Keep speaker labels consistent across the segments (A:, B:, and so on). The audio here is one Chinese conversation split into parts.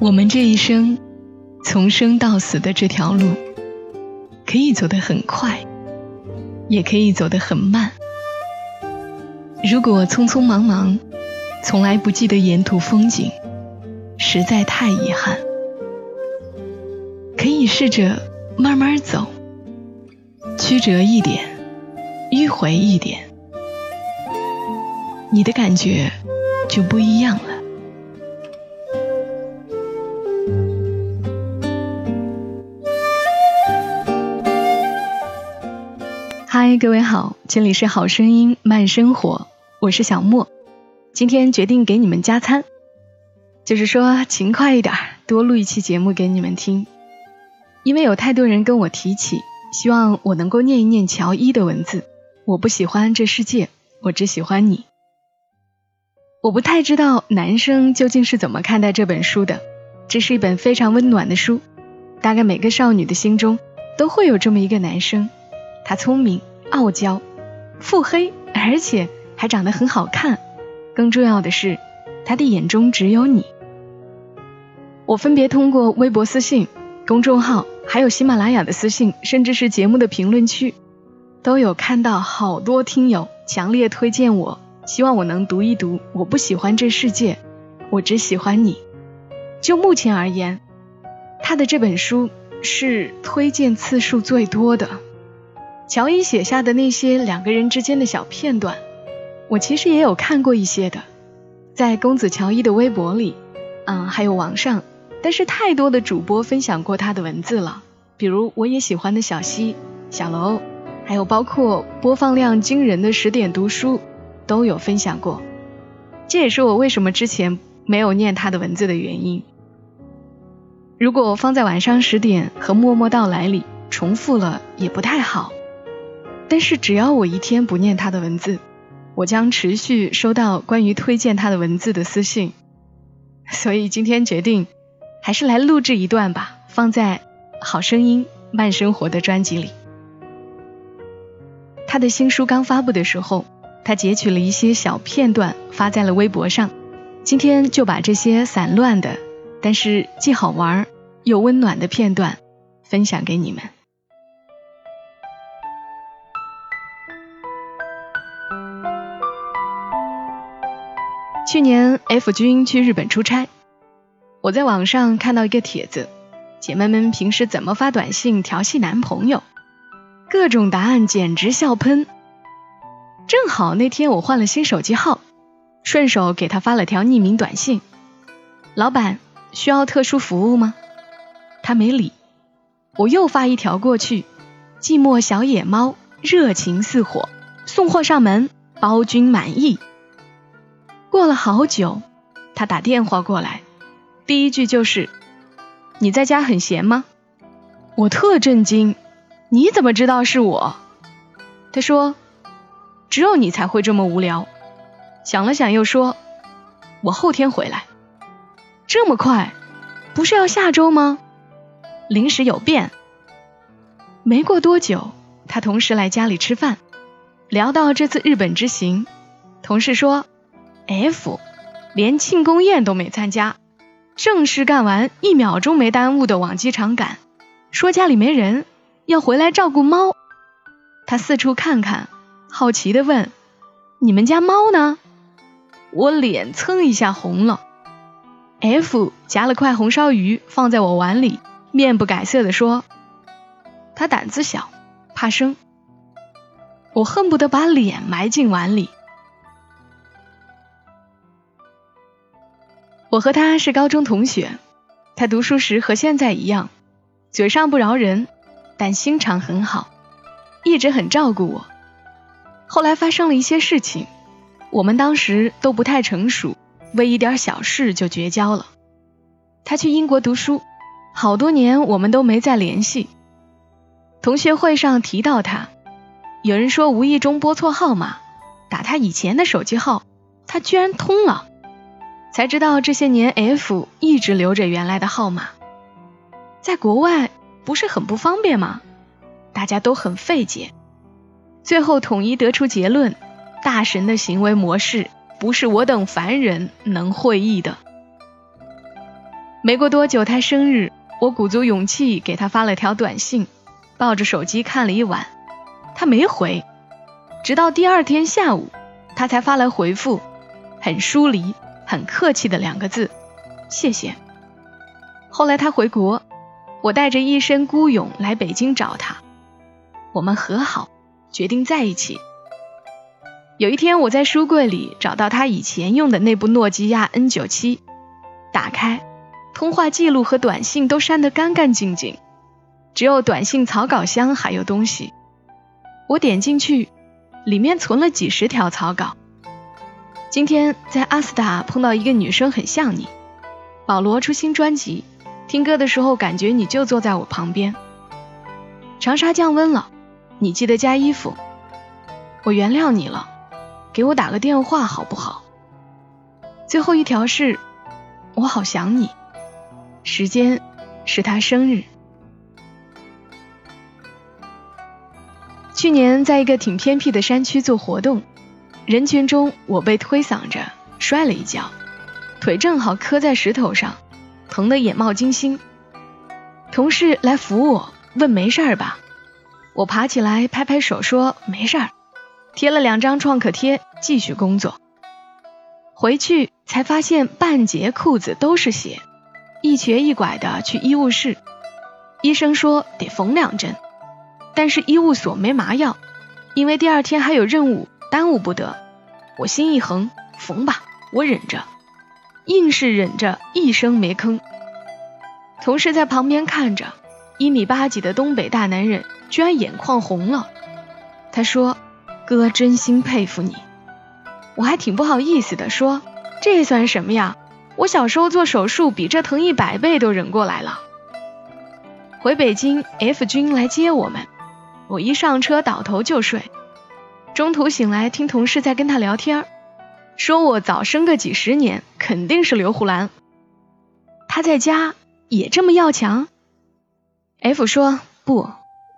A: 我们这一生，从生到死的这条路，可以走得很快，也可以走得很慢。如果匆匆忙忙，从来不记得沿途风景，实在太遗憾。可以试着慢慢走，曲折一点，迂回一点，你的感觉就不一样了。嗨，各位好，这里是好声音慢生活，我是小莫，今天决定给你们加餐，就是说勤快一点，多录一期节目给你们听。因为有太多人跟我提起，希望我能够念一念乔伊的文字。我不喜欢这世界，我只喜欢你。我不太知道男生究竟是怎么看待这本书的。这是一本非常温暖的书，大概每个少女的心中都会有这么一个男生。他聪明、傲娇、腹黑，而且还长得很好看。更重要的是，他的眼中只有你。我分别通过微博私信、公众号。还有喜马拉雅的私信，甚至是节目的评论区，都有看到好多听友强烈推荐我，希望我能读一读。我不喜欢这世界，我只喜欢你。就目前而言，他的这本书是推荐次数最多的。乔伊写下的那些两个人之间的小片段，我其实也有看过一些的，在公子乔伊的微博里，嗯，还有网上。但是太多的主播分享过他的文字了，比如我也喜欢的小溪、小楼，还有包括播放量惊人的十点读书都有分享过。这也是我为什么之前没有念他的文字的原因。如果放在晚上十点和默默到来里重复了也不太好。但是只要我一天不念他的文字，我将持续收到关于推荐他的文字的私信。所以今天决定。还是来录制一段吧，放在《好声音慢生活》的专辑里。他的新书刚发布的时候，他截取了一些小片段发在了微博上。今天就把这些散乱的，但是既好玩又温暖的片段分享给你们。去年 F 君去日本出差。我在网上看到一个帖子，姐妹们平时怎么发短信调戏男朋友？各种答案简直笑喷。正好那天我换了新手机号，顺手给他发了条匿名短信：“老板需要特殊服务吗？”他没理。我又发一条过去：“寂寞小野猫热情似火，送货上门，包君满意。”过了好久，他打电话过来。第一句就是：“你在家很闲吗？”我特震惊，你怎么知道是我？他说：“只有你才会这么无聊。”想了想又说：“我后天回来。”这么快？不是要下周吗？临时有变。没过多久，他同事来家里吃饭，聊到这次日本之行，同事说：“F 连庆功宴都没参加。”正事干完，一秒钟没耽误的往机场赶，说家里没人，要回来照顾猫。他四处看看，好奇的问：“你们家猫呢？”我脸蹭一下红了。F 夹了块红烧鱼放在我碗里，面不改色的说：“他胆子小，怕生。”我恨不得把脸埋进碗里。我和他是高中同学，他读书时和现在一样，嘴上不饶人，但心肠很好，一直很照顾我。后来发生了一些事情，我们当时都不太成熟，为一点小事就绝交了。他去英国读书，好多年我们都没再联系。同学会上提到他，有人说无意中拨错号码，打他以前的手机号，他居然通了。才知道这些年 F 一直留着原来的号码，在国外不是很不方便吗？大家都很费解，最后统一得出结论：大神的行为模式不是我等凡人能会意的。没过多久，他生日，我鼓足勇气给他发了条短信，抱着手机看了一晚，他没回，直到第二天下午，他才发来回复，很疏离、很客气的两个字：谢谢。后来他回国，我带着一身孤勇来北京找他，我们和好，决定在一起。有一天，我在书柜里找到他以前用的那部诺基亚 N97，打开。通话记录和短信都删得干干净净，只有短信草稿箱还有东西。我点进去，里面存了几十条草稿。今天在阿斯塔碰到一个女生，很像你。保罗出新专辑，听歌的时候感觉你就坐在我旁边。长沙降温了，你记得加衣服。我原谅你了，给我打个电话好不好？最后一条是，我好想你。时间是他生日。去年在一个挺偏僻的山区做活动，人群中我被推搡着摔了一跤，腿正好磕在石头上，疼得眼冒金星。同事来扶我，问没事吧？我爬起来拍拍手说没事儿，贴了两张创可贴继续工作。回去才发现半截裤子都是血。一瘸一拐的去医务室，医生说得缝两针，但是医务所没麻药，因为第二天还有任务，耽误不得。我心一横，缝吧，我忍着，硬是忍着，一声没吭。同事在旁边看着，一米八几的东北大男人居然眼眶红了。他说：“哥真心佩服你。”我还挺不好意思的，说：“这算什么呀？”我小时候做手术比这疼一百倍都忍过来了。回北京，F 君来接我们，我一上车倒头就睡。中途醒来，听同事在跟他聊天，说我早生个几十年，肯定是刘胡兰。他在家也这么要强？F 说不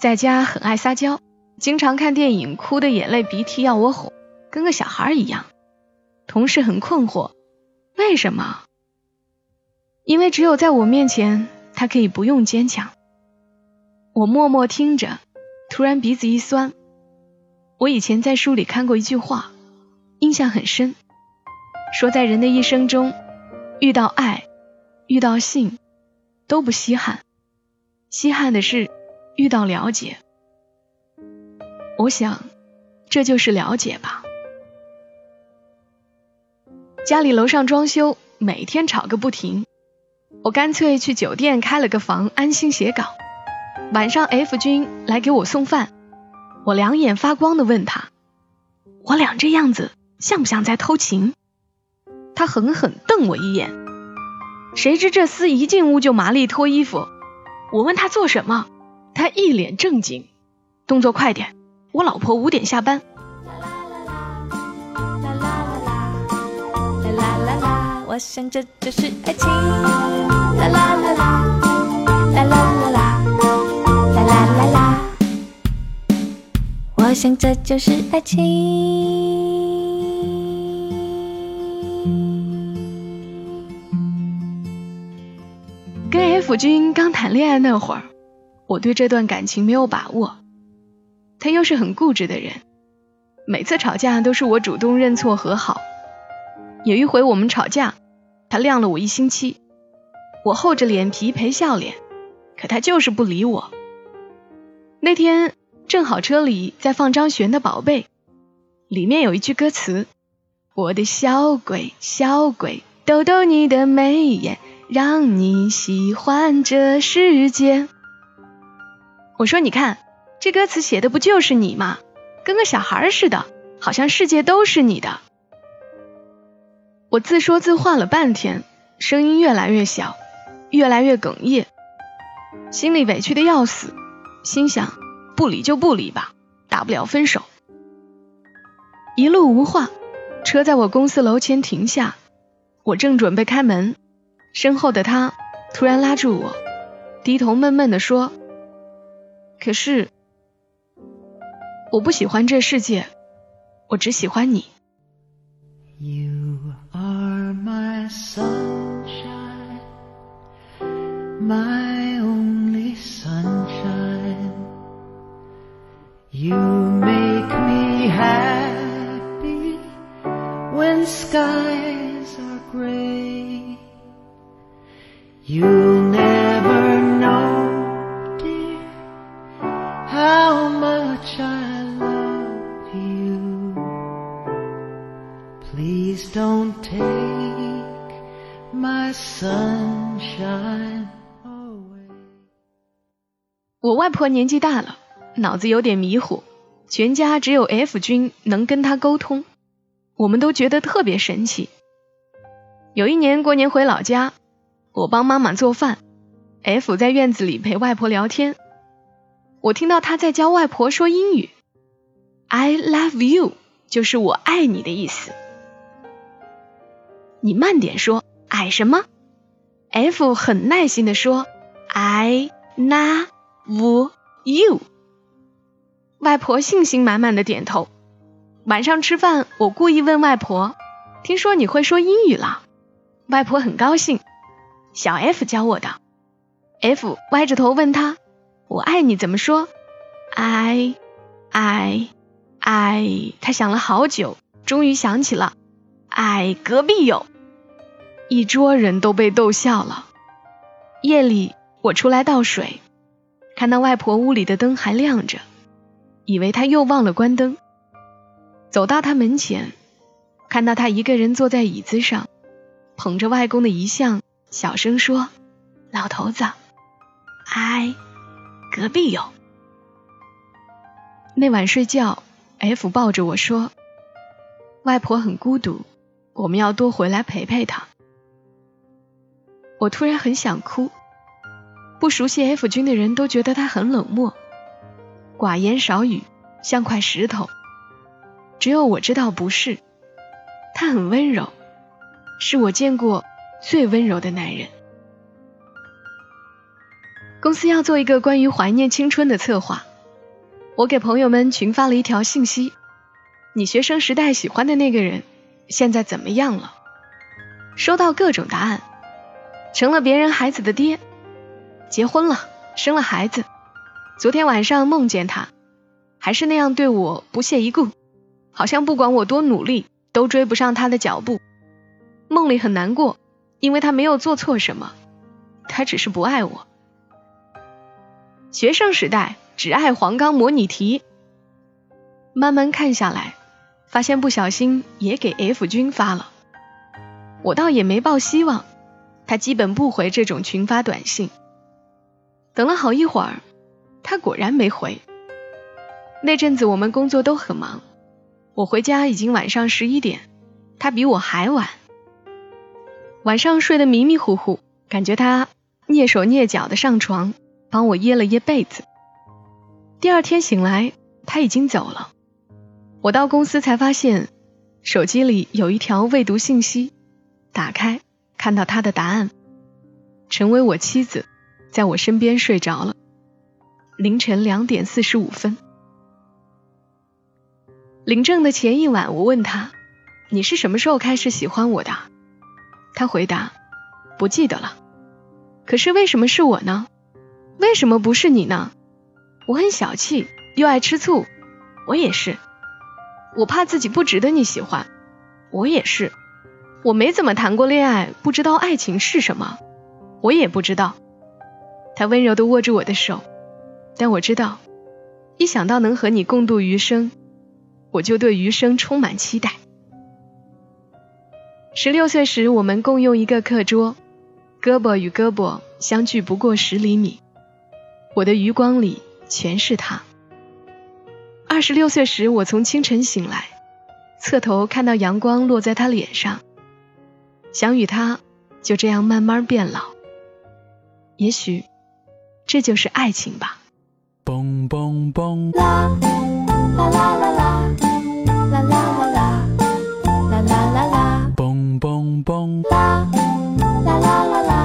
A: 在家很爱撒娇，经常看电影哭的眼泪鼻涕要我哄，跟个小孩一样。同事很困惑。为什么？因为只有在我面前，他可以不用坚强。我默默听着，突然鼻子一酸。我以前在书里看过一句话，印象很深，说在人的一生中，遇到爱、遇到性都不稀罕，稀罕的是遇到了解。我想，这就是了解吧。家里楼上装修，每天吵个不停。我干脆去酒店开了个房，安心写稿。晚上 F 君来给我送饭，我两眼发光的问他：“我俩这样子像不像在偷情？”他狠狠瞪我一眼。谁知这厮一进屋就麻利脱衣服。我问他做什么，他一脸正经：“动作快点，我老婆五点下班。”我想这就是爱情，啦啦啦，啦啦啦啦，啦我想这就是爱情。跟 F 君刚谈恋爱那会儿，我对这段感情没有把握，他又是很固执的人，每次吵架都是我主动认错和好。有一回我们吵架。他晾了我一星期，我厚着脸皮陪笑脸，可他就是不理我。那天正好车里在放张悬的《宝贝》，里面有一句歌词：“我的小鬼小鬼，逗逗你的眉眼，让你喜欢这世界。”我说：“你看，这歌词写的不就是你吗？跟个小孩似的，好像世界都是你的。”我自说自话了半天，声音越来越小，越来越哽咽，心里委屈的要死，心想不理就不理吧，大不了分手。一路无话，车在我公司楼前停下，我正准备开门，身后的他突然拉住我，低头闷闷地说：“可是我不喜欢这世界，我只喜欢你。” my You make me happy
B: when skies are gray. You'll never know, dear, how much I love you. Please don't take my sunshine away.
A: 我外婆年纪大了。脑子有点迷糊，全家只有 F 君能跟他沟通。我们都觉得特别神奇。有一年过年回老家，我帮妈妈做饭，F 在院子里陪外婆聊天。我听到他在教外婆说英语，“I love you” 就是我爱你的意思。你慢点说，爱什么？F 很耐心的说，“I love you”。外婆信心满满的点头。晚上吃饭，我故意问外婆：“听说你会说英语了？”外婆很高兴，小 F 教我的。F 歪着头问他：“我爱你怎么说？”I I I，他想了好久，终于想起了：“I 隔壁有。”一桌人都被逗笑了。夜里我出来倒水，看到外婆屋里的灯还亮着，以为他又忘了关灯。走到他门前，看到他一个人坐在椅子上，捧着外公的遗像，小声说：“老头子，哎，隔壁有。”那晚睡觉，F 抱着我说：“外婆很孤独，我们要多回来陪陪她。”我突然很想哭。不熟悉 F 君的人都觉得他很冷漠，寡言少语，像块石头。只有我知道不是，他很温柔，是我见过最温柔的男人。公司要做一个关于怀念青春的策划，我给朋友们群发了一条信息：你学生时代喜欢的那个人，现在怎么样了？收到各种答案，成了别人孩子的爹，结婚了，生了孩子。昨天晚上梦见他，还是那样对我不屑一顾。好像不管我多努力，都追不上他的脚步。梦里很难过，因为他没有做错什么，他只是不爱我。学生时代只爱黄冈模拟题，慢慢看下来，发现不小心也给 F 君发了。我倒也没抱希望，他基本不回这种群发短信。等了好一会儿，他果然没回。那阵子我们工作都很忙。我回家已经晚上十一点，他比我还晚。晚上睡得迷迷糊糊，感觉他蹑手蹑脚的上床，帮我掖了掖被子。第二天醒来，他已经走了。我到公司才发现，手机里有一条未读信息，打开看到他的答案：成为我妻子，在我身边睡着了。凌晨两点四十五分。领证的前一晚，我问他：“你是什么时候开始喜欢我的？”他回答：“不记得了。”可是为什么是我呢？为什么不是你呢？我很小气，又爱吃醋。我也是。我怕自己不值得你喜欢。我也是。我没怎么谈过恋爱，不知道爱情是什么。我也不知道。他温柔的握住我的手，但我知道，一想到能和你共度余生。我就对余生充满期待。十六岁时，我们共用一个课桌，胳膊与胳膊相距不过十厘米，我的余光里全是他。二十六岁时，我从清晨醒来，侧头看到阳光落在他脸上，想与他就这样慢慢变老。也许这就是爱情吧。嘣嘣嘣，啦啦啦啦啦，啦啦
C: 啦啦，啦啦啦啦，
D: 嘣嘣嘣，
C: 啦啦啦啦啦。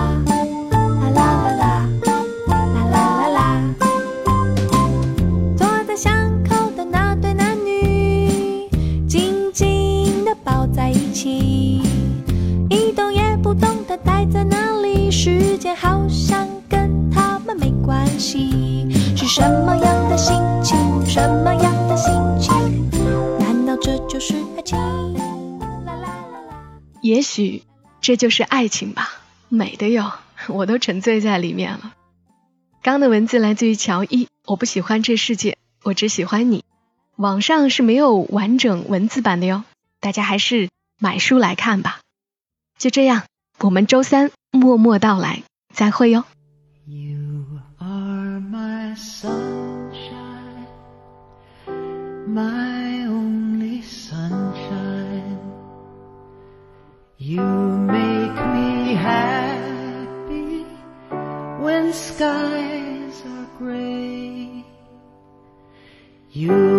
A: 这就是爱情吧，美的哟，我都沉醉在里面了。刚的文字来自于乔伊，我不喜欢这世界，我只喜欢你。网上是没有完整文字版的哟，大家还是买书来看吧。就这样，我们周三默默到来，再会哟。
B: You are my sunshine, my only sunshine. You happy when skies are gray. You'll